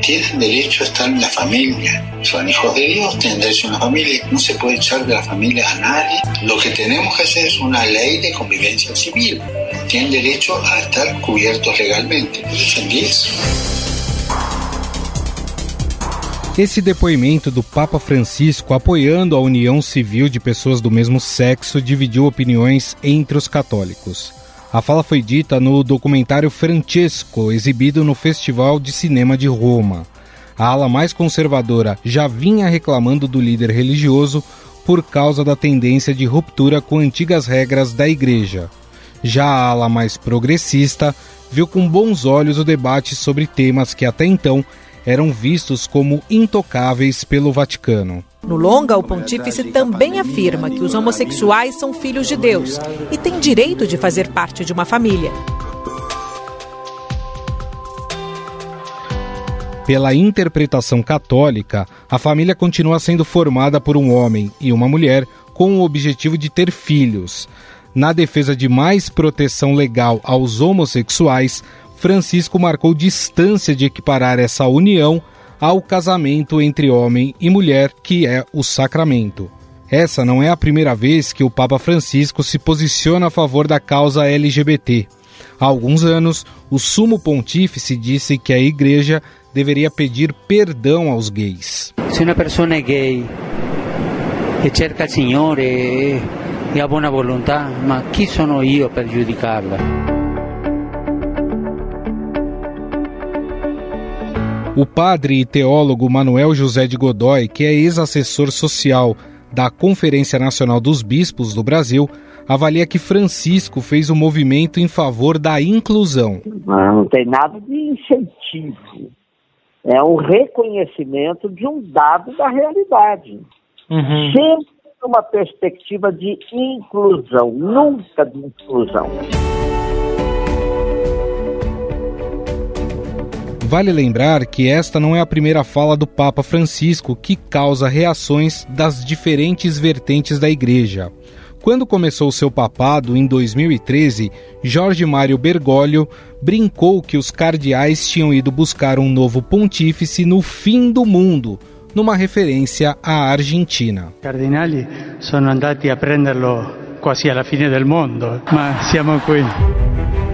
tienen derecho a estar en la familia. Son hijos de Dios, tienen derecho a una familia. No se puede echar de la familia a nadie. Lo que tenemos que hacer es una ley de convivencia civil. Tienen derecho a estar cubiertos legalmente. Defendí. Esse depoimento do Papa Francisco apoiando a união civil de pessoas do mesmo sexo dividiu opiniões entre os católicos. A fala foi dita no documentário Francesco, exibido no Festival de Cinema de Roma. A ala mais conservadora já vinha reclamando do líder religioso por causa da tendência de ruptura com antigas regras da igreja. Já a ala mais progressista viu com bons olhos o debate sobre temas que até então eram vistos como intocáveis pelo Vaticano. No longa, o pontífice também afirma que os homossexuais são filhos de Deus e têm direito de fazer parte de uma família. Pela interpretação católica, a família continua sendo formada por um homem e uma mulher com o objetivo de ter filhos. Na defesa de mais proteção legal aos homossexuais, Francisco marcou distância de equiparar essa união ao casamento entre homem e mulher, que é o sacramento. Essa não é a primeira vez que o Papa Francisco se posiciona a favor da causa LGBT. Há alguns anos, o Sumo Pontífice disse que a Igreja deveria pedir perdão aos gays. Se uma pessoa é gay e cerca o Senhor e, e a boa vontade, mas quem sou eu para giudicarla? O padre e teólogo Manuel José de Godoy, que é ex-assessor social da Conferência Nacional dos Bispos do Brasil, avalia que Francisco fez um movimento em favor da inclusão. Não tem nada de incentivo. É um reconhecimento de um dado da realidade. Uhum. Sempre uma perspectiva de inclusão, nunca de inclusão. Vale lembrar que esta não é a primeira fala do Papa Francisco que causa reações das diferentes vertentes da Igreja. Quando começou seu papado, em 2013, Jorge Mário Bergoglio brincou que os cardeais tinham ido buscar um novo pontífice no fim do mundo, numa referência à Argentina. Cardinali sono andati a prenderlo quasi alla fine del mondo, ma siamo qui.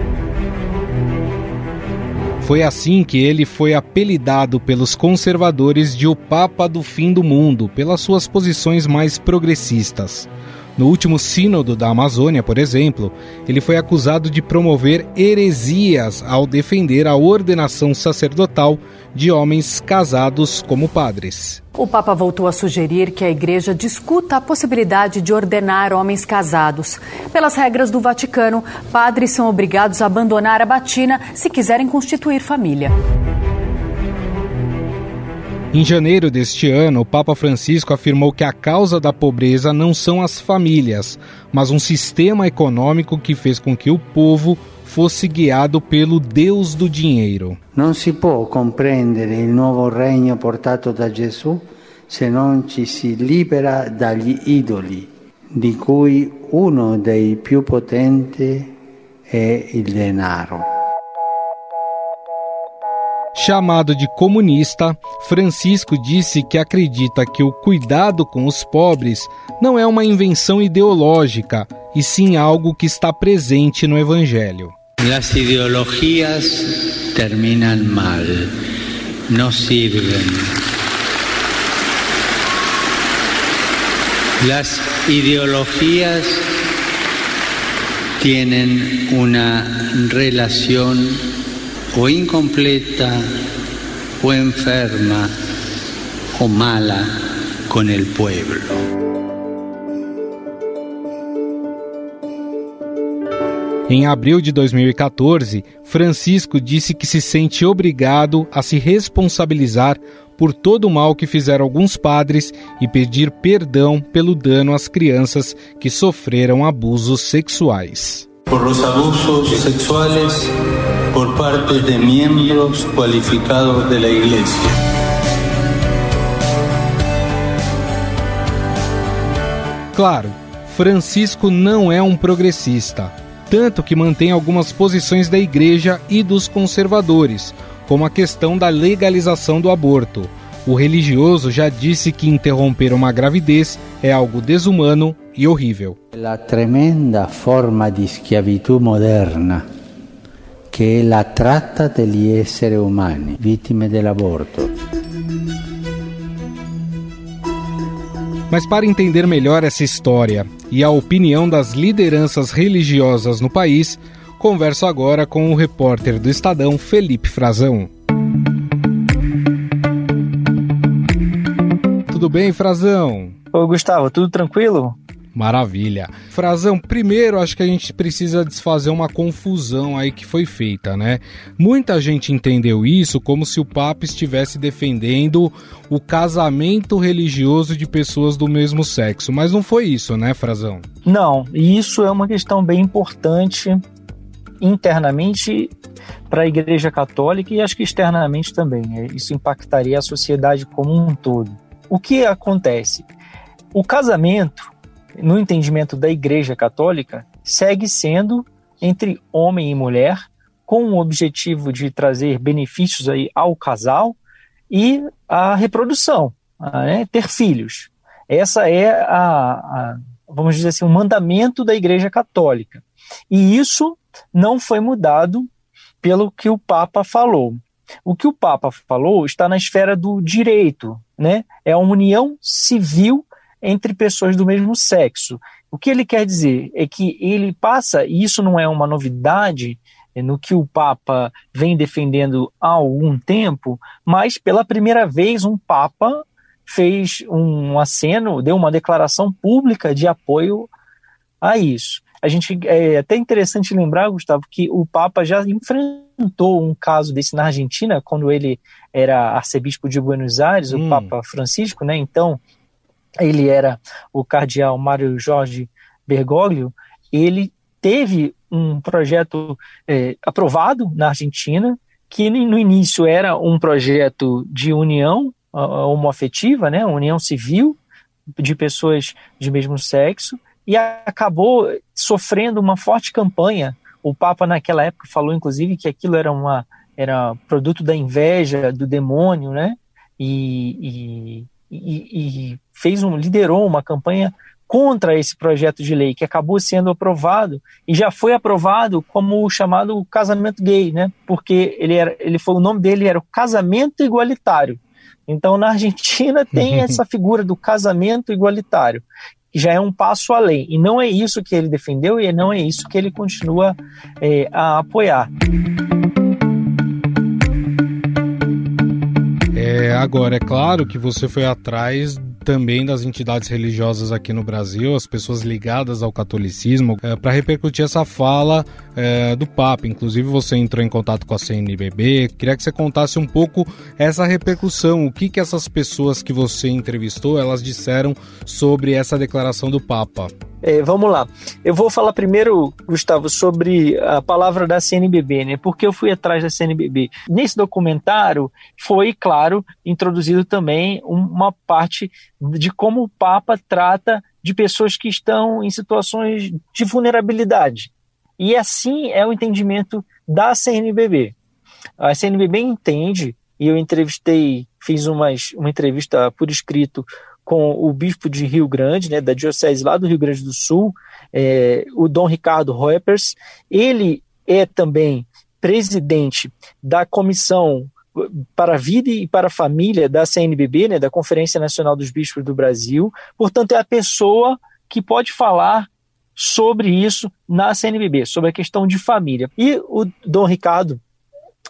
Foi assim que ele foi apelidado pelos conservadores de o Papa do Fim do Mundo, pelas suas posições mais progressistas. No último Sínodo da Amazônia, por exemplo, ele foi acusado de promover heresias ao defender a ordenação sacerdotal de homens casados como padres. O Papa voltou a sugerir que a Igreja discuta a possibilidade de ordenar homens casados. Pelas regras do Vaticano, padres são obrigados a abandonar a batina se quiserem constituir família. Em janeiro deste ano, o Papa Francisco afirmou que a causa da pobreza não são as famílias, mas um sistema econômico que fez com que o povo fosse guiado pelo Deus do dinheiro. Não se pode compreender o novo reino portato da Gesù se não ci si libera dagli idoli, di cui uno dei più potenti è il denaro. Chamado de comunista, Francisco disse que acredita que o cuidado com os pobres não é uma invenção ideológica, e sim algo que está presente no Evangelho. As ideologias terminam mal, não servem. Las ideologías tienen una relación o incompleta o enferma o mala con el pueblo. Em abril de 2014, Francisco disse que se sente obrigado a se responsabilizar por todo o mal que fizeram alguns padres e pedir perdão pelo dano às crianças que sofreram abusos sexuais. Por los abusos sexuales por parte de miembros cualificados de la Iglesia. Claro, Francisco não é um progressista, tanto que mantém algumas posições da Igreja e dos conservadores, como a questão da legalização do aborto. O religioso já disse que interromper uma gravidez é algo desumano e horrível. A tremenda forma de escravidão moderna que é a trata degli esseri umani, vittime dell'aborto. Mas para entender melhor essa história e a opinião das lideranças religiosas no país, converso agora com o repórter do Estadão, Felipe Frazão. Tudo bem, Frazão? Ô, Gustavo, tudo tranquilo? Maravilha. Frazão, primeiro acho que a gente precisa desfazer uma confusão aí que foi feita, né? Muita gente entendeu isso como se o Papa estivesse defendendo o casamento religioso de pessoas do mesmo sexo, mas não foi isso, né, Frazão? Não, e isso é uma questão bem importante internamente para a Igreja Católica e acho que externamente também. Isso impactaria a sociedade como um todo. O que acontece? O casamento no entendimento da Igreja Católica, segue sendo entre homem e mulher, com o objetivo de trazer benefícios aí ao casal e a reprodução, né? ter filhos. Essa é a, a, vamos dizer assim, o mandamento da Igreja Católica. E isso não foi mudado pelo que o Papa falou. O que o Papa falou está na esfera do direito, né? É a união civil entre pessoas do mesmo sexo. O que ele quer dizer é que ele passa, e isso não é uma novidade é no que o Papa vem defendendo há algum tempo, mas pela primeira vez um Papa fez um aceno, deu uma declaração pública de apoio a isso. A gente é até interessante lembrar, Gustavo, que o Papa já enfrentou um caso desse na Argentina, quando ele era arcebispo de Buenos Aires, hum. o Papa Francisco, né? Então, ele era o cardeal Mário Jorge Bergoglio, ele teve um projeto é, aprovado na Argentina, que no início era um projeto de união homoafetiva, né, união civil de pessoas de mesmo sexo, e acabou sofrendo uma forte campanha. O Papa naquela época falou, inclusive, que aquilo era uma era produto da inveja do demônio, né? E, e, e, e fez um, liderou uma campanha contra esse projeto de lei que acabou sendo aprovado e já foi aprovado como o chamado casamento gay, né? Porque ele era, ele foi o nome dele era o casamento igualitário. Então na Argentina tem essa figura do casamento igualitário que já é um passo além e não é isso que ele defendeu e não é isso que ele continua é, a apoiar. Agora, é claro que você foi atrás também das entidades religiosas aqui no Brasil, as pessoas ligadas ao catolicismo, é, para repercutir essa fala é, do Papa. Inclusive, você entrou em contato com a CNBB. Queria que você contasse um pouco essa repercussão, o que, que essas pessoas que você entrevistou elas disseram sobre essa declaração do Papa. É, vamos lá. Eu vou falar primeiro, Gustavo, sobre a palavra da CNBB, né? Porque eu fui atrás da CNBB. Nesse documentário foi, claro, introduzido também uma parte de como o Papa trata de pessoas que estão em situações de vulnerabilidade. E assim é o entendimento da CNBB. A CNBB entende, e eu entrevistei, fiz umas, uma entrevista por escrito com o bispo de Rio Grande, né, da diocese lá do Rio Grande do Sul, é, o Dom Ricardo Reupers. Ele é também presidente da comissão para a vida e para a família da CNBB, né, da Conferência Nacional dos Bispos do Brasil. Portanto, é a pessoa que pode falar sobre isso na CNBB, sobre a questão de família. E o Dom Ricardo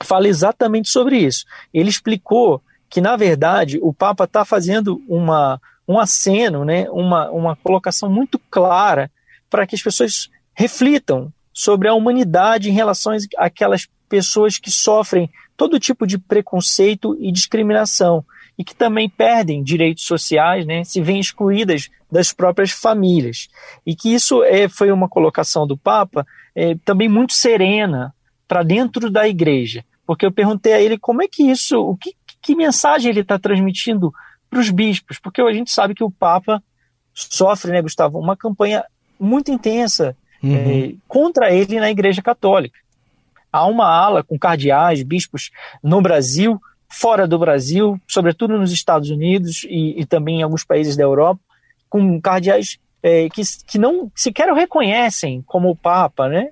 fala exatamente sobre isso. Ele explicou que, na verdade, o Papa está fazendo uma, um aceno, né, uma, uma colocação muito clara para que as pessoas reflitam sobre a humanidade em relação àquelas pessoas que sofrem todo tipo de preconceito e discriminação e que também perdem direitos sociais, né, se veem excluídas das próprias famílias. E que isso é, foi uma colocação do Papa é, também muito serena para dentro da igreja, porque eu perguntei a ele como é que isso, o que, que mensagem ele está transmitindo para os bispos, porque a gente sabe que o Papa sofre, né, Gustavo, uma campanha muito intensa uhum. é, contra ele na Igreja Católica. há uma ala com cardeais, bispos no Brasil, fora do Brasil, sobretudo nos Estados Unidos e, e também em alguns países da Europa, com cardeais é, que, que não sequer o reconhecem como o Papa, né?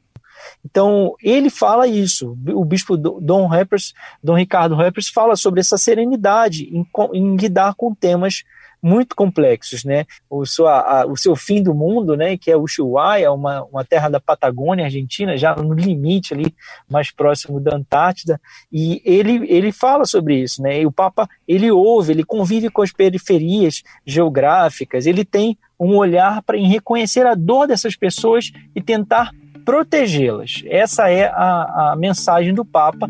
Então, ele fala isso. O bispo Dom Reppers, Dom Ricardo Reppers, fala sobre essa serenidade em, em lidar com temas muito complexos, né? O, sua, a, o seu fim do mundo, né? Que é Ushuaia, uma, uma terra da Patagônia Argentina, já no limite ali, mais próximo da Antártida, e ele, ele fala sobre isso, né? E o Papa, ele ouve, ele convive com as periferias geográficas, ele tem um olhar para reconhecer a dor dessas pessoas e tentar protegê-las. Essa é a, a mensagem do Papa.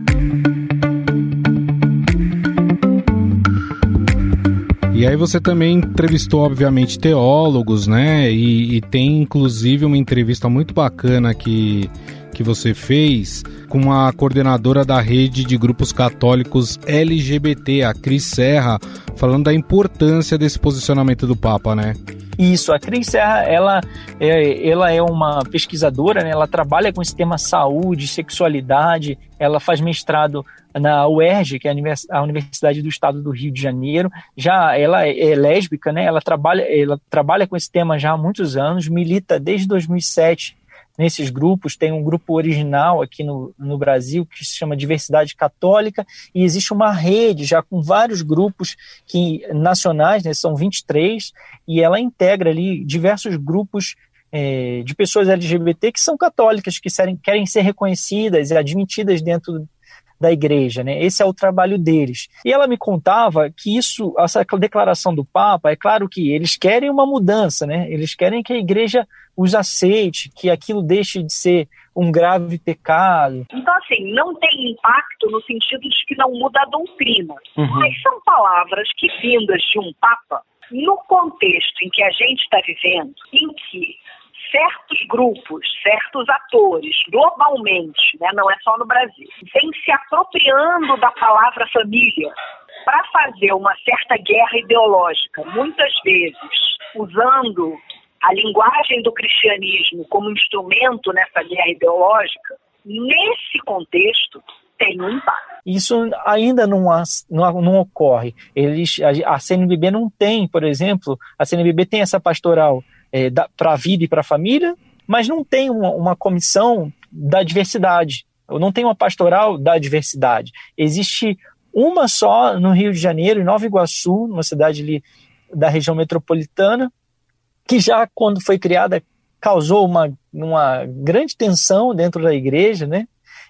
E aí você também entrevistou, obviamente, teólogos, né? E, e, tem inclusive uma entrevista muito bacana que, que você fez com a coordenadora da rede de grupos católicos LGBT, a Cris Serra, falando da importância desse posicionamento do Papa, né? Isso, a Cris Serra, ela é, ela é uma pesquisadora, né? ela trabalha com esse tema saúde, sexualidade, ela faz mestrado na UERJ, que é a Universidade do Estado do Rio de Janeiro. Já ela é, é lésbica, né? Ela trabalha, ela trabalha com esse tema já há muitos anos, milita desde 2007 nesses grupos. Tem um grupo original aqui no, no Brasil que se chama Diversidade Católica e existe uma rede já com vários grupos que nacionais, né, são 23, e ela integra ali diversos grupos é, de pessoas LGBT que são católicas, que querem, querem ser reconhecidas e admitidas dentro da igreja, né? Esse é o trabalho deles. E ela me contava que isso, essa declaração do Papa, é claro que eles querem uma mudança, né? Eles querem que a igreja os aceite, que aquilo deixe de ser um grave pecado. Então, assim, não tem impacto no sentido de que não muda a doutrina. Uhum. Mas são palavras que, vindas de um Papa, no contexto em que a gente está vivendo, em que certos grupos, certos atores, globalmente, né, não é só no Brasil, vêm se apropriando da palavra família para fazer uma certa guerra ideológica, muitas vezes usando a linguagem do cristianismo como instrumento nessa guerra ideológica, nesse contexto, tem um impacto. Isso ainda não, não, não ocorre. Eles, a, a CNBB não tem, por exemplo, a CNBB tem essa pastoral é, para a vida e para a família, mas não tem uma, uma comissão da diversidade, ou não tem uma pastoral da diversidade. Existe uma só no Rio de Janeiro, em Nova Iguaçu, uma cidade ali da região metropolitana, que já quando foi criada causou uma, uma grande tensão dentro da igreja, né?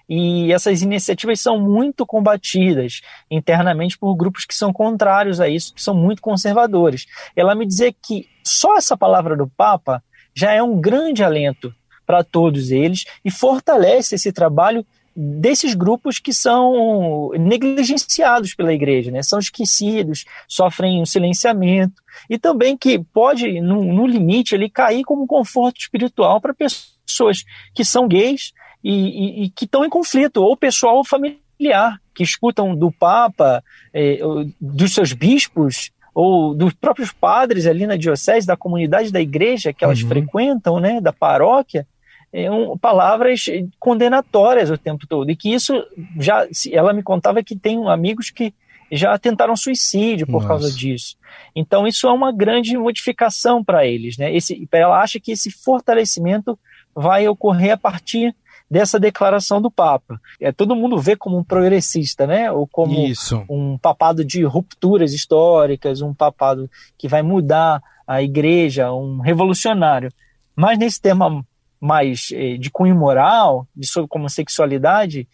E essas iniciativas são muito combatidas internamente por grupos que são contrários a isso, que são muito conservadores. Ela me dizer que só essa palavra do Papa já é um grande alento para todos eles e fortalece esse trabalho desses grupos que são negligenciados pela igreja, né? são esquecidos, sofrem um silenciamento e também que pode, no, no limite, ele cair como conforto espiritual para pessoas que são gays e, e, e que estão em conflito, ou pessoal ou familiar, que escutam do Papa, eh, dos seus bispos, ou dos próprios padres ali na diocese, da comunidade da igreja que elas uhum. frequentam, né, da paróquia, é um, palavras condenatórias o tempo todo. E que isso já. Ela me contava que tem amigos que já tentaram suicídio por Nossa. causa disso. Então, isso é uma grande modificação para eles. Né? Esse, ela acha que esse fortalecimento vai ocorrer a partir dessa declaração do Papa. É, todo mundo vê como um progressista, né? Ou como Isso. um papado de rupturas históricas, um papado que vai mudar a igreja, um revolucionário. Mas nesse tema mais eh, de cunho moral, de sobre como sexualidade,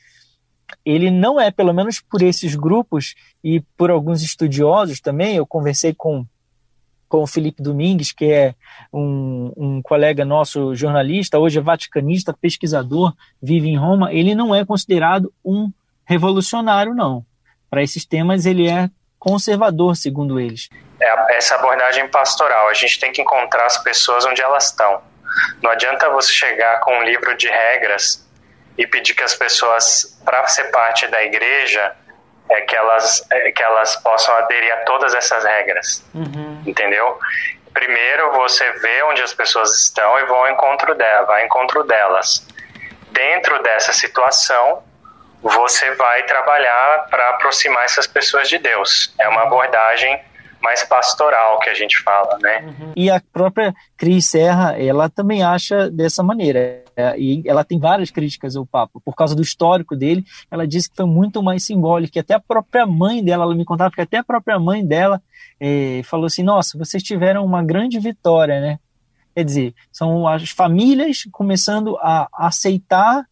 ele não é, pelo menos por esses grupos e por alguns estudiosos também. Eu conversei com, com o Felipe Domingues, que é um, um colega nosso jornalista, hoje é vaticanista, pesquisador, vive em Roma. Ele não é considerado um revolucionário, não. Para esses temas, ele é conservador, segundo eles. É essa abordagem pastoral. A gente tem que encontrar as pessoas onde elas estão não adianta você chegar com um livro de regras e pedir que as pessoas, para ser parte da igreja, é que elas, é que elas possam aderir a todas essas regras. Uhum. Entendeu? Primeiro você vê onde as pessoas estão e vão ao encontro dela, vai ao encontro delas. Dentro dessa situação, você vai trabalhar para aproximar essas pessoas de Deus. É uma abordagem mais pastoral que a gente fala, né? Uhum. E a própria Cris Serra, ela também acha dessa maneira. É, e ela tem várias críticas ao Papa. Por causa do histórico dele, ela disse que foi muito mais simbólico. Que até a própria mãe dela, ela me contava que até a própria mãe dela é, falou assim: Nossa, vocês tiveram uma grande vitória, né? Quer dizer, são as famílias começando a aceitar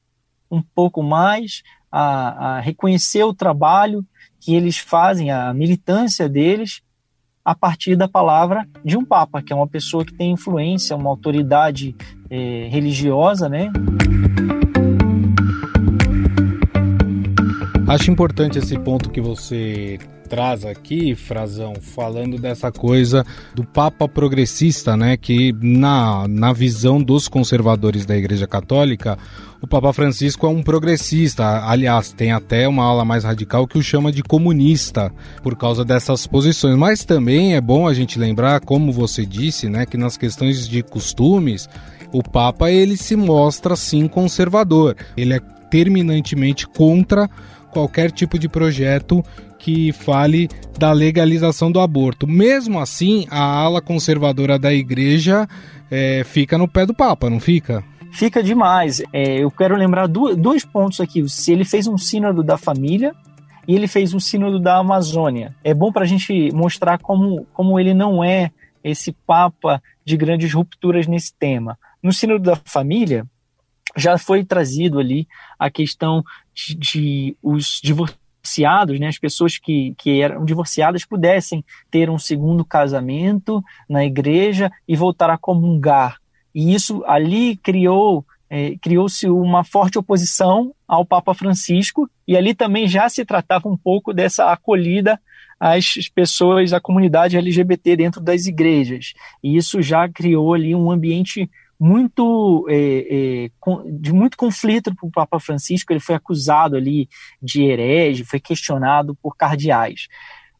um pouco mais, a, a reconhecer o trabalho que eles fazem, a militância deles, a partir da palavra de um papa, que é uma pessoa que tem influência, uma autoridade é, religiosa, né? Acho importante esse ponto que você traz aqui, Frazão, falando dessa coisa do Papa progressista, né? Que na, na visão dos conservadores da Igreja Católica, o Papa Francisco é um progressista. Aliás, tem até uma ala mais radical que o chama de comunista por causa dessas posições. Mas também é bom a gente lembrar, como você disse, né, que nas questões de costumes, o Papa ele se mostra sim conservador. Ele é terminantemente contra qualquer tipo de projeto que fale da legalização do aborto. Mesmo assim, a ala conservadora da igreja é, fica no pé do Papa, não fica? Fica demais. É, eu quero lembrar do, dois pontos aqui. Ele fez um sínodo da família e ele fez um sínodo da Amazônia. É bom para a gente mostrar como, como ele não é esse papa de grandes rupturas nesse tema. No sínodo da família, já foi trazido ali a questão de, de os divorciados, né, as pessoas que, que eram divorciadas pudessem ter um segundo casamento na igreja e voltar a comungar. E isso ali criou é, criou-se uma forte oposição ao Papa Francisco e ali também já se tratava um pouco dessa acolhida às pessoas, à comunidade LGBT dentro das igrejas. E isso já criou ali um ambiente muito é, é, de muito conflito para o Papa Francisco. Ele foi acusado ali de herege, foi questionado por cardeais.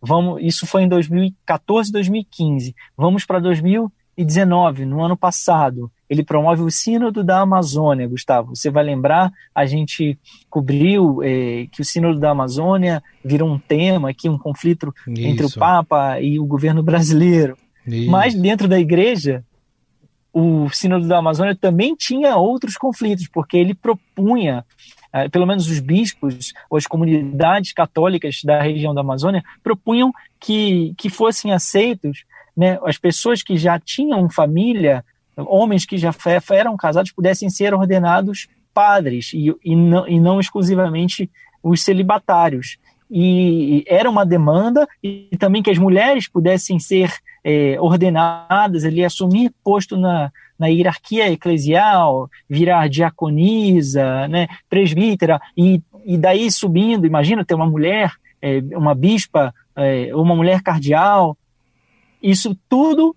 Vamos, isso foi em 2014, 2015. Vamos para 2019, no ano passado. Ele promove o Sínodo da Amazônia, Gustavo. Você vai lembrar, a gente cobriu é, que o Sínodo da Amazônia virou um tema aqui, um conflito isso. entre o Papa e o governo brasileiro. Isso. Mas dentro da igreja, o Sínodo da Amazônia também tinha outros conflitos, porque ele propunha, eh, pelo menos os bispos ou as comunidades católicas da região da Amazônia, propunham que, que fossem aceitos né, as pessoas que já tinham família, homens que já eram casados, pudessem ser ordenados padres e, e, não, e não exclusivamente os celibatários. E era uma demanda, e também que as mulheres pudessem ser é, ordenadas, ele assumir posto na, na hierarquia eclesial, virar diaconisa, né, presbítera, e, e daí subindo, imagina ter uma mulher, é, uma bispa, é, uma mulher cardeal, isso tudo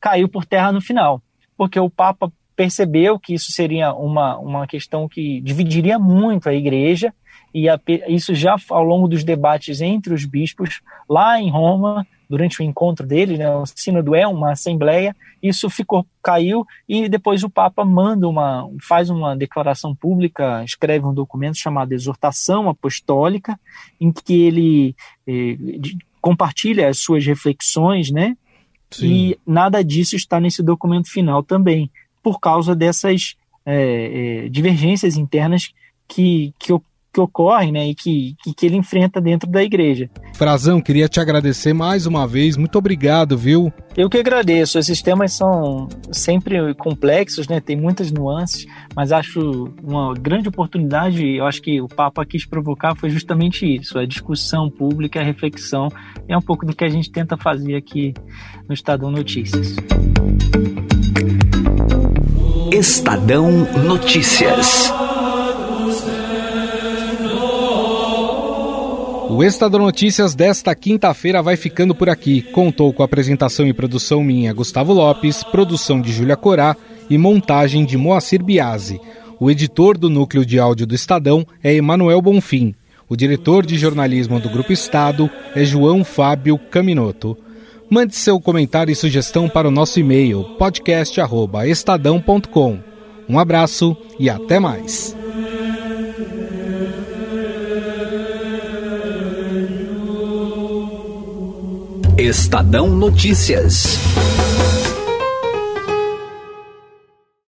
caiu por terra no final, porque o Papa percebeu que isso seria uma, uma questão que dividiria muito a igreja, e a, isso já ao longo dos debates entre os bispos lá em Roma, durante o encontro dele, né, o sínodo é uma assembleia, isso ficou caiu e depois o Papa manda uma faz uma declaração pública, escreve um documento chamado Exortação Apostólica, em que ele eh, compartilha as suas reflexões, né? Sim. E nada disso está nesse documento final também, por causa dessas eh, eh, divergências internas que, que que ocorrem né, e que, que, que, ele enfrenta dentro da igreja. Frazão, queria te agradecer mais uma vez. Muito obrigado, viu? Eu que agradeço. Esses temas são sempre complexos, né? Tem muitas nuances, mas acho uma grande oportunidade. Eu acho que o Papa quis provocar foi justamente isso: a discussão pública, a reflexão. É um pouco do que a gente tenta fazer aqui no Estadão Notícias. Estadão Notícias. O Estadão Notícias desta quinta-feira vai ficando por aqui. Contou com apresentação e produção minha, Gustavo Lopes, produção de Júlia Corá e montagem de Moacir Biasi. O editor do núcleo de áudio do Estadão é Emanuel Bonfim. O diretor de jornalismo do Grupo Estado é João Fábio Caminoto. Mande seu comentário e sugestão para o nosso e-mail podcast@estadão.com. Um abraço e até mais. Estadão Notícias.